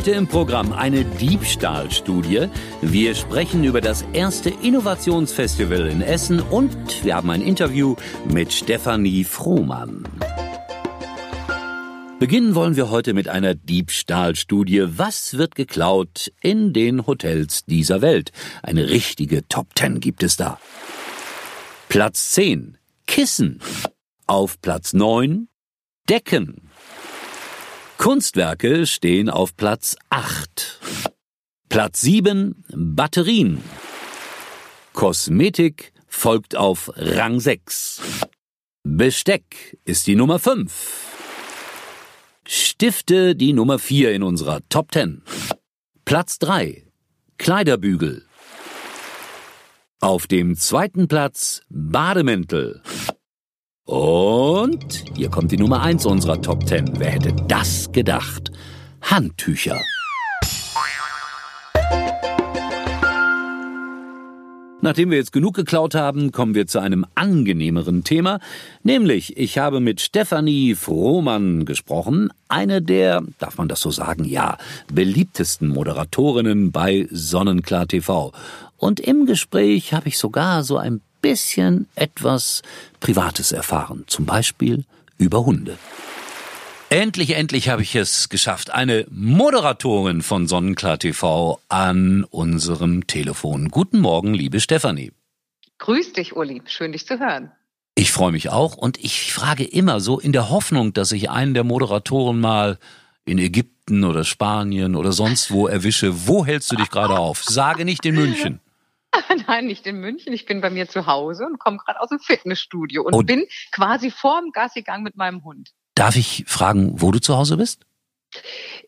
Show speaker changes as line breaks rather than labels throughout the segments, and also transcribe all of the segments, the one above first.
Heute im Programm eine Diebstahlstudie. Wir sprechen über das erste Innovationsfestival in Essen und wir haben ein Interview mit Stefanie Frohmann. Beginnen wollen wir heute mit einer Diebstahlstudie. Was wird geklaut in den Hotels dieser Welt? Eine richtige Top Ten gibt es da. Platz 10. Kissen. Auf Platz 9. Decken. Kunstwerke stehen auf Platz 8. Platz 7 Batterien. Kosmetik folgt auf Rang 6. Besteck ist die Nummer 5. Stifte die Nummer 4 in unserer Top 10. Platz 3 Kleiderbügel. Auf dem zweiten Platz Bademäntel. Und hier kommt die Nummer 1 unserer Top 10. Wer hätte das gedacht? Handtücher. Nachdem wir jetzt genug geklaut haben, kommen wir zu einem angenehmeren Thema, nämlich ich habe mit Stefanie Frohmann gesprochen, eine der, darf man das so sagen, ja, beliebtesten Moderatorinnen bei Sonnenklar TV. Und im Gespräch habe ich sogar so ein bisschen etwas Privates erfahren, zum Beispiel über Hunde. Endlich, endlich habe ich es geschafft. Eine Moderatorin von Sonnenklar TV an unserem Telefon. Guten Morgen, liebe Stefanie.
Grüß dich, Uli. Schön, dich zu hören.
Ich freue mich auch und ich frage immer so in der Hoffnung, dass ich einen der Moderatoren mal in Ägypten oder Spanien oder sonst wo erwische. Wo hältst du dich gerade auf? Sage nicht in München.
Nein, nicht in München. Ich bin bei mir zu Hause und komme gerade aus dem Fitnessstudio und oh. bin quasi vorm Gassigang mit meinem Hund.
Darf ich fragen, wo du zu Hause bist?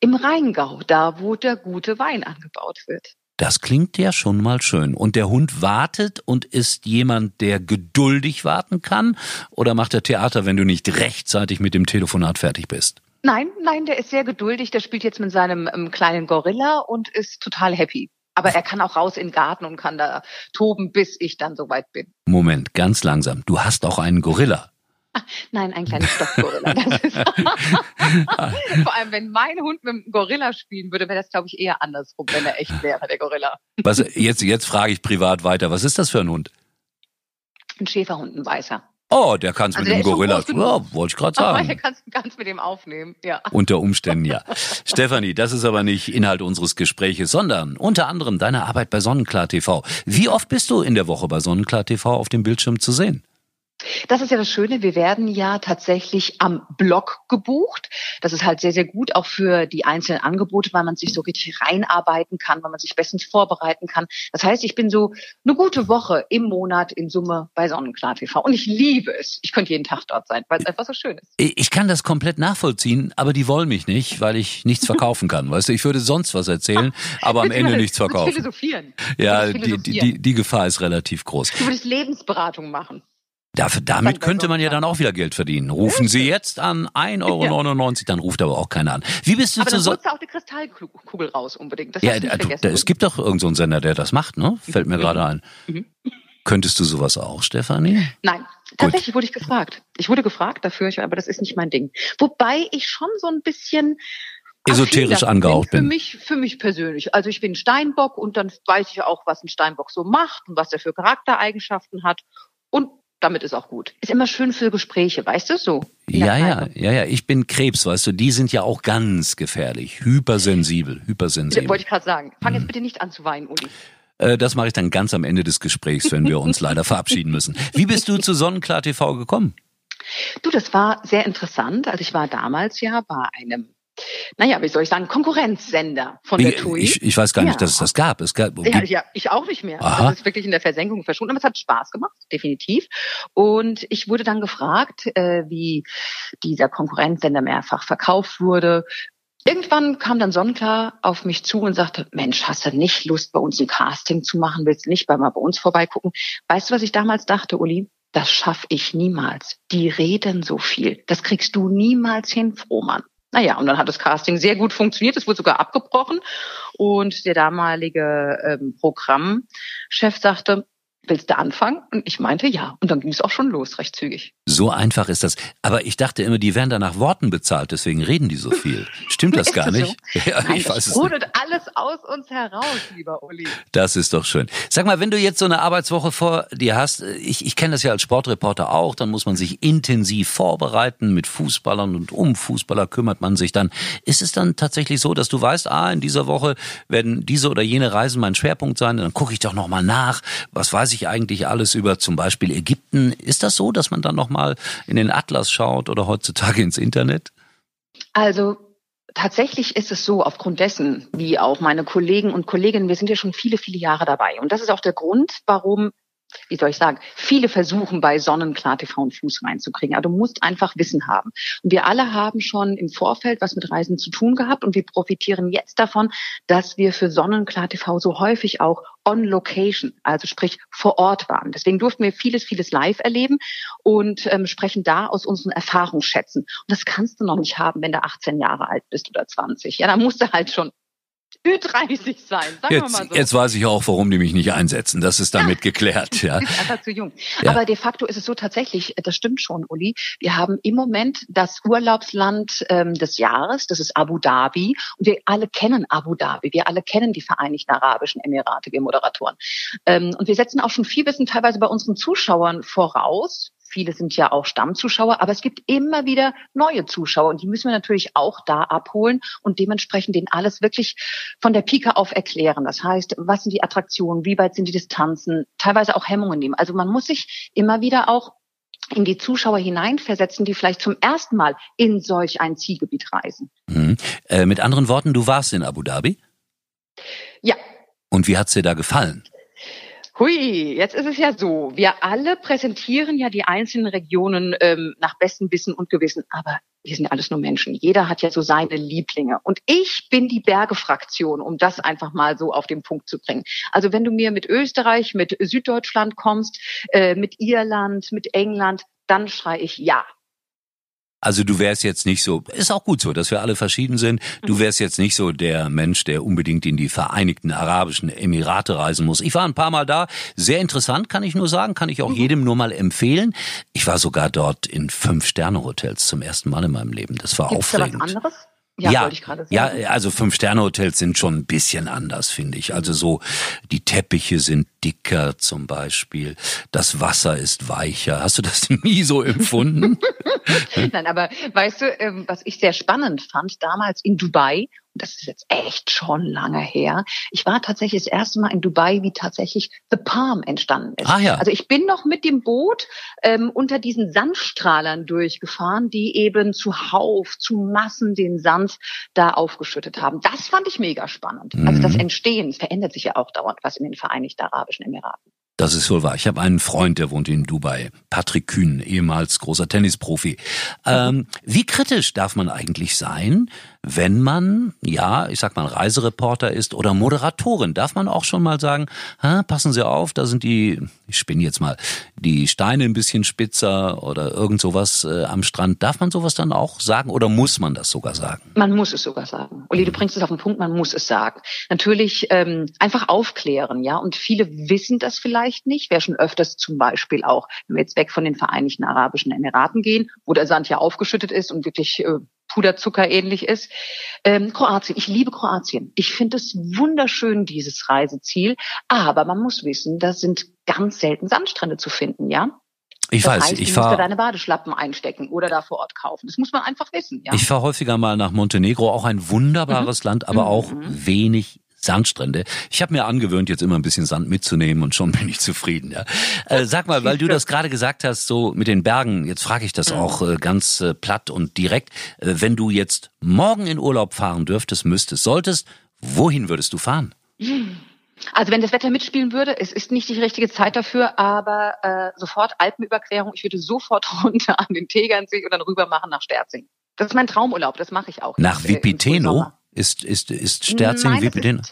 Im Rheingau, da wo der gute Wein angebaut wird.
Das klingt ja schon mal schön. Und der Hund wartet und ist jemand, der geduldig warten kann? Oder macht er Theater, wenn du nicht rechtzeitig mit dem Telefonat fertig bist?
Nein, nein, der ist sehr geduldig. Der spielt jetzt mit seinem ähm, kleinen Gorilla und ist total happy. Aber er kann auch raus in den Garten und kann da toben, bis ich dann soweit bin.
Moment, ganz langsam. Du hast auch einen Gorilla.
Nein, ein kleines Stoffgorilla. Vor allem, wenn mein Hund mit dem Gorilla spielen würde, wäre das, glaube ich, eher andersrum, wenn er echt wäre, der Gorilla.
Was, jetzt, jetzt frage ich privat weiter. Was ist das für ein Hund?
Ein Schäferhund, ein weißer.
Oh, der kann es also mit dem Gorilla. Ja, wollte ich gerade sagen.
Der kann es mit dem aufnehmen, ja.
Unter Umständen, ja. Stefanie, das ist aber nicht Inhalt unseres Gespräches, sondern unter anderem deine Arbeit bei Sonnenklar TV. Wie oft bist du in der Woche bei Sonnenklar TV auf dem Bildschirm zu sehen?
Das ist ja das Schöne. Wir werden ja tatsächlich am Blog gebucht. Das ist halt sehr, sehr gut, auch für die einzelnen Angebote, weil man sich so richtig reinarbeiten kann, weil man sich bestens vorbereiten kann. Das heißt, ich bin so eine gute Woche im Monat in Summe bei Sonnenklar TV. Und ich liebe es. Ich könnte jeden Tag dort sein, weil es einfach so schön ist.
Ich kann das komplett nachvollziehen, aber die wollen mich nicht, weil ich nichts verkaufen kann. Weißt du, ich würde sonst was erzählen, aber am Ende nichts verkaufen.
Philosophieren.
Ja, die, die, die Gefahr ist relativ groß.
Du würdest Lebensberatung machen.
Dafür, damit könnte man ja dann auch wieder Geld verdienen. Rufen Sie jetzt an 1,99 Euro, dann ruft aber auch keiner an. Wie bist du
aber
zu
so? auch die Kristallkugel raus unbedingt. Das
ja, du, da, es gibt doch irgendeinen so Sender, der das macht, ne? Fällt mir mhm. gerade ein. Mhm. Könntest du sowas auch, Stefanie?
Nein, tatsächlich Gut. wurde ich gefragt. Ich wurde gefragt dafür, aber das ist nicht mein Ding. Wobei ich schon so ein bisschen
esoterisch angehaucht bin.
Für mich, für mich persönlich. Also ich bin Steinbock und dann weiß ich auch, was ein Steinbock so macht und was er für Charaktereigenschaften hat. Und damit ist auch gut. Ist immer schön für Gespräche, weißt du so?
Ja, ja, ja, ja. Ich bin Krebs, weißt du, die sind ja auch ganz gefährlich. Hypersensibel, hypersensibel.
Wollte ich gerade sagen. Fang jetzt hm. bitte nicht an zu weinen, Uli.
Äh, das mache ich dann ganz am Ende des Gesprächs, wenn wir uns leider verabschieden müssen. Wie bist du zu Sonnenklar TV gekommen?
Du, das war sehr interessant. Also ich war damals ja bei einem naja, wie soll ich sagen, Konkurrenzsender von der TUI.
Ich, ich weiß gar nicht, ja. dass es das gab. Es gab
ja, ja, ich auch nicht mehr. Aha. Das ist wirklich in der Versenkung verschwunden. Aber es hat Spaß gemacht, definitiv. Und ich wurde dann gefragt, äh, wie dieser Konkurrenzsender mehrfach verkauft wurde. Irgendwann kam dann Sonnenklar auf mich zu und sagte, Mensch, hast du nicht Lust, bei uns ein Casting zu machen? Willst du nicht mal bei uns vorbeigucken? Weißt du, was ich damals dachte, Uli? Das schaffe ich niemals. Die reden so viel. Das kriegst du niemals hin, Frohmann. Naja, und dann hat das Casting sehr gut funktioniert. Es wurde sogar abgebrochen. Und der damalige ähm, Programmchef sagte, willst du anfangen? Und ich meinte ja. Und dann ging es auch schon los, recht zügig.
So einfach ist das. Aber ich dachte immer, die werden da nach Worten bezahlt, deswegen reden die so viel. Stimmt das gar nicht?
So? Ja, Nein, ich weiß es nicht. alles aus uns heraus, lieber Uli.
Das ist doch schön. Sag mal, wenn du jetzt so eine Arbeitswoche vor dir hast, ich, ich kenne das ja als Sportreporter auch, dann muss man sich intensiv vorbereiten, mit Fußballern und um Fußballer kümmert man sich dann. Ist es dann tatsächlich so, dass du weißt, ah, in dieser Woche werden diese oder jene Reisen mein Schwerpunkt sein, dann gucke ich doch nochmal nach, was weiß ich eigentlich alles über zum Beispiel Ägypten. Ist das so, dass man dann nochmal in den Atlas schaut oder heutzutage ins Internet?
Also Tatsächlich ist es so, aufgrund dessen, wie auch meine Kollegen und Kolleginnen, wir sind ja schon viele, viele Jahre dabei. Und das ist auch der Grund, warum wie soll ich sagen, viele versuchen bei Sonnenklar TV einen Fuß reinzukriegen. Aber du musst einfach Wissen haben. Und wir alle haben schon im Vorfeld was mit Reisen zu tun gehabt und wir profitieren jetzt davon, dass wir für Sonnenklar TV so häufig auch on location, also sprich vor Ort waren. Deswegen durften wir vieles, vieles live erleben und ähm, sprechen da aus unseren Erfahrungsschätzen. Und das kannst du noch nicht haben, wenn du 18 Jahre alt bist oder 20. Ja, da musst du halt schon Ü30 sein, sagen
jetzt, wir mal so. Jetzt weiß ich auch, warum die mich nicht einsetzen. Das ist damit ja. geklärt. Ja.
Einfach zu jung. Ja. Aber de facto ist es so tatsächlich, das stimmt schon, Uli. Wir haben im Moment das Urlaubsland ähm, des Jahres, das ist Abu Dhabi. Und wir alle kennen Abu Dhabi. Wir alle kennen die Vereinigten Arabischen Emirate, wir Moderatoren. Ähm, und wir setzen auch schon viel Wissen teilweise bei unseren Zuschauern voraus, Viele sind ja auch Stammzuschauer, aber es gibt immer wieder neue Zuschauer und die müssen wir natürlich auch da abholen und dementsprechend denen alles wirklich von der Pike auf erklären. Das heißt, was sind die Attraktionen, wie weit sind die Distanzen, teilweise auch Hemmungen nehmen. Also man muss sich immer wieder auch in die Zuschauer hineinversetzen, die vielleicht zum ersten Mal in solch ein Zielgebiet reisen.
Mhm. Äh, mit anderen Worten, du warst in Abu Dhabi?
Ja.
Und wie hat's dir da gefallen?
Hui, jetzt ist es ja so, wir alle präsentieren ja die einzelnen Regionen ähm, nach bestem Wissen und Gewissen, aber wir sind ja alles nur Menschen. Jeder hat ja so seine Lieblinge. Und ich bin die Bergefraktion, um das einfach mal so auf den Punkt zu bringen. Also wenn du mir mit Österreich, mit Süddeutschland kommst, äh, mit Irland, mit England, dann schrei ich ja.
Also du wärst jetzt nicht so, ist auch gut so, dass wir alle verschieden sind. Du mhm. wärst jetzt nicht so der Mensch, der unbedingt in die Vereinigten Arabischen Emirate reisen muss. Ich war ein paar Mal da, sehr interessant, kann ich nur sagen, kann ich auch mhm. jedem nur mal empfehlen. Ich war sogar dort in Fünf-Sterne-Hotels zum ersten Mal in meinem Leben. Das war Gibt's aufregend. Da was anderes? Ja, ja, ich gerade ja, also Fünf-Sterne-Hotels sind schon ein bisschen anders, finde ich. Also so, die Teppiche sind dicker zum Beispiel, das Wasser ist weicher. Hast du das nie so empfunden?
Nein, aber weißt du, ähm, was ich sehr spannend fand, damals in Dubai, das ist jetzt echt schon lange her. Ich war tatsächlich das erste Mal in Dubai, wie tatsächlich The Palm entstanden ist.
Ah, ja.
Also ich bin noch mit dem Boot ähm, unter diesen Sandstrahlern durchgefahren, die eben zuhauf, zu Massen den Sand da aufgeschüttet haben. Das fand ich mega spannend. Mhm. Also das mhm. Entstehen verändert sich ja auch dauernd was in den Vereinigten Arabischen Emiraten.
Das ist wohl wahr. Ich habe einen Freund, der wohnt in Dubai. Patrick Kühn, ehemals großer Tennisprofi. Ähm, wie kritisch darf man eigentlich sein, wenn man, ja, ich sag mal, Reisereporter ist oder Moderatorin? Darf man auch schon mal sagen, passen Sie auf, da sind die, ich spinne jetzt mal, die Steine ein bisschen spitzer oder irgend sowas äh, am Strand. Darf man sowas dann auch sagen oder muss man das sogar sagen?
Man muss es sogar sagen. Uli, du bringst es auf den Punkt, man muss es sagen. Natürlich ähm, einfach aufklären, ja. Und viele wissen das vielleicht vielleicht nicht. Wer schon öfters zum Beispiel auch, wenn wir jetzt weg von den Vereinigten Arabischen Emiraten gehen, wo der Sand ja aufgeschüttet ist und wirklich äh, Puderzucker ähnlich ist. Ähm, Kroatien. Ich liebe Kroatien. Ich finde es wunderschön, dieses Reiseziel. Aber man muss wissen, da sind ganz selten Sandstrände zu finden, ja?
Ich das weiß,
heißt,
ich fahre.
deine Badeschlappen einstecken oder da vor Ort kaufen. Das muss man einfach wissen. Ja?
Ich fahre häufiger mal nach Montenegro, auch ein wunderbares mhm. Land, aber mhm. auch wenig Sandstrände. Ich habe mir angewöhnt, jetzt immer ein bisschen Sand mitzunehmen und schon bin ich zufrieden. Ja. Äh, sag mal, weil du das gerade gesagt hast, so mit den Bergen, jetzt frage ich das auch äh, ganz äh, platt und direkt. Äh, wenn du jetzt morgen in Urlaub fahren dürftest, müsstest, solltest, wohin würdest du fahren?
Also wenn das Wetter mitspielen würde, es ist nicht die richtige Zeit dafür, aber äh, sofort Alpenüberquerung. Ich würde sofort runter an den Tegernsee und dann rüber machen nach Sterzing. Das ist mein Traumurlaub, das mache ich auch.
Nach Vipiteno? Ist, ist, ist Sterzing
Nein,
Vipiteno?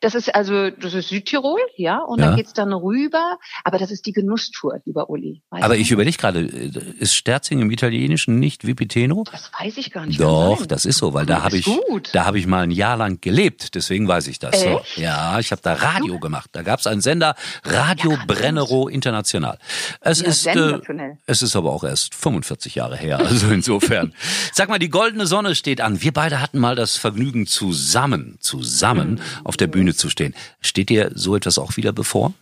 Das ist also, das ist Südtirol, ja, und ja. dann geht's dann rüber. Aber das ist die Genusstour, lieber Uli.
aber du? ich überlege gerade, ist Sterzing im Italienischen nicht Vipiteno?
Das weiß ich gar nicht.
Doch, das ist so, weil da habe ich, gut. da habe ich mal ein Jahr lang gelebt. Deswegen weiß ich das. So. Ja, ich habe da Radio gemacht. Da gab's einen Sender, Radio ja, Brennero International. Es ja, ist, äh, es ist aber auch erst 45 Jahre her. Also insofern. Sag mal, die goldene Sonne steht an. Wir beide hatten mal das Vergnügen zusammen, zusammen mhm. auf der Bühne zu stehen. Steht dir so etwas auch wieder bevor?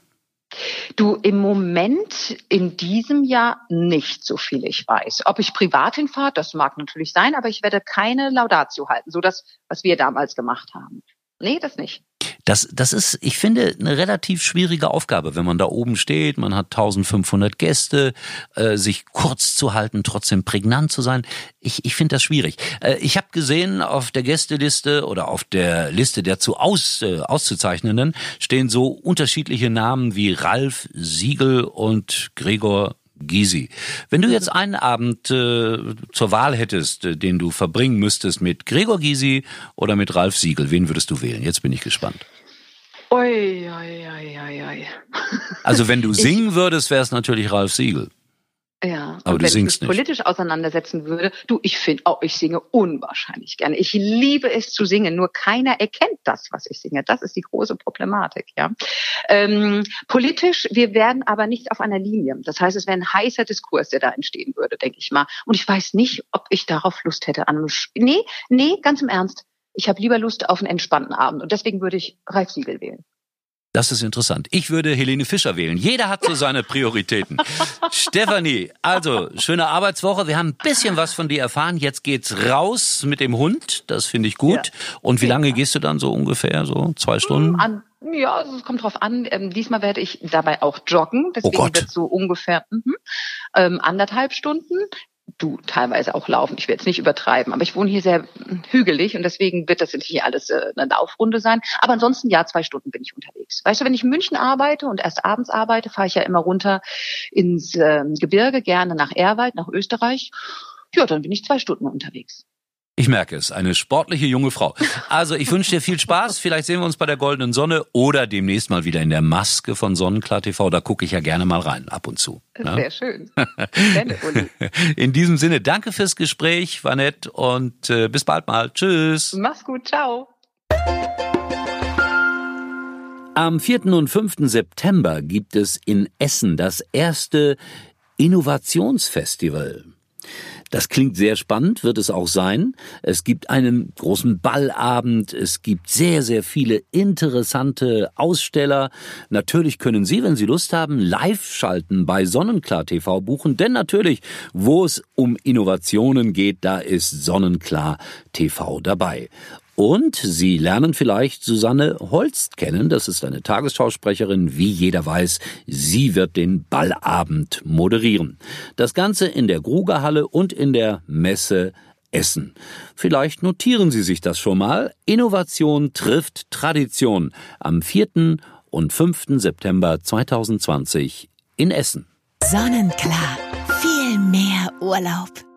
Du, im Moment in diesem Jahr nicht, so viel ich weiß. Ob ich privat hinfahre, das mag natürlich sein, aber ich werde keine Laudatio halten, so das, was wir damals gemacht haben. Nee, das nicht.
Das, das ist, ich finde, eine relativ schwierige Aufgabe, wenn man da oben steht, man hat 1500 Gäste, äh, sich kurz zu halten, trotzdem prägnant zu sein. Ich, ich finde das schwierig. Äh, ich habe gesehen, auf der Gästeliste oder auf der Liste der zu aus, äh, Auszuzeichnenden stehen so unterschiedliche Namen wie Ralf Siegel und Gregor Gysi. Wenn du jetzt einen Abend äh, zur Wahl hättest, äh, den du verbringen müsstest mit Gregor Gysi oder mit Ralf Siegel, wen würdest du wählen? Jetzt bin ich gespannt.
Oi, oi, oi, oi, oi.
Also wenn du singen würdest, wäre es natürlich Ralf Siegel.
Ja, aber du wenn singst ich mich politisch auseinandersetzen würde, du, ich finde auch, ich singe unwahrscheinlich gerne. Ich liebe es zu singen, nur keiner erkennt das, was ich singe. Das ist die große Problematik, ja. Ähm, politisch, wir werden aber nicht auf einer Linie. Das heißt, es wäre ein heißer Diskurs, der da entstehen würde, denke ich mal. Und ich weiß nicht, ob ich darauf Lust hätte an. Nee, nee, ganz im Ernst. Ich habe lieber Lust auf einen entspannten Abend und deswegen würde ich Ralf Siegel wählen.
Das ist interessant. Ich würde Helene Fischer wählen. Jeder hat so seine Prioritäten. Stefanie, also schöne Arbeitswoche. Wir haben ein bisschen was von dir erfahren. Jetzt geht's raus mit dem Hund. Das finde ich gut. Ja. Und wie lange gehst du dann so ungefähr? So zwei Stunden?
An, ja, es kommt drauf an. Ähm, diesmal werde ich dabei auch joggen. Deswegen oh wird so ungefähr mhm, ähm, anderthalb Stunden du teilweise auch laufen. Ich will jetzt nicht übertreiben, aber ich wohne hier sehr hügelig und deswegen wird das hier alles äh, eine Laufrunde sein. Aber ansonsten ja, zwei Stunden bin ich unterwegs. Weißt du, wenn ich in München arbeite und erst abends arbeite, fahre ich ja immer runter ins äh, Gebirge, gerne nach Erwald, nach Österreich. Ja, dann bin ich zwei Stunden unterwegs.
Ich merke es, eine sportliche junge Frau. Also ich wünsche dir viel Spaß. Vielleicht sehen wir uns bei der Goldenen Sonne oder demnächst mal wieder in der Maske von Sonnenklar TV. Da gucke ich ja gerne mal rein, ab und zu.
Ja? Sehr schön.
in diesem Sinne, danke fürs Gespräch, war nett und äh, bis bald mal. Tschüss.
Mach's gut, ciao.
Am 4. und 5. September gibt es in Essen das erste Innovationsfestival. Das klingt sehr spannend, wird es auch sein. Es gibt einen großen Ballabend, es gibt sehr, sehr viele interessante Aussteller. Natürlich können Sie, wenn Sie Lust haben, live schalten bei Sonnenklar TV buchen, denn natürlich, wo es um Innovationen geht, da ist Sonnenklar TV dabei. Und Sie lernen vielleicht Susanne Holst kennen. Das ist eine Tagesschausprecherin. Wie jeder weiß, sie wird den Ballabend moderieren. Das Ganze in der Grugerhalle und in der Messe Essen. Vielleicht notieren Sie sich das schon mal. Innovation trifft Tradition am 4. und 5. September 2020 in Essen.
Sonnenklar. Viel mehr Urlaub.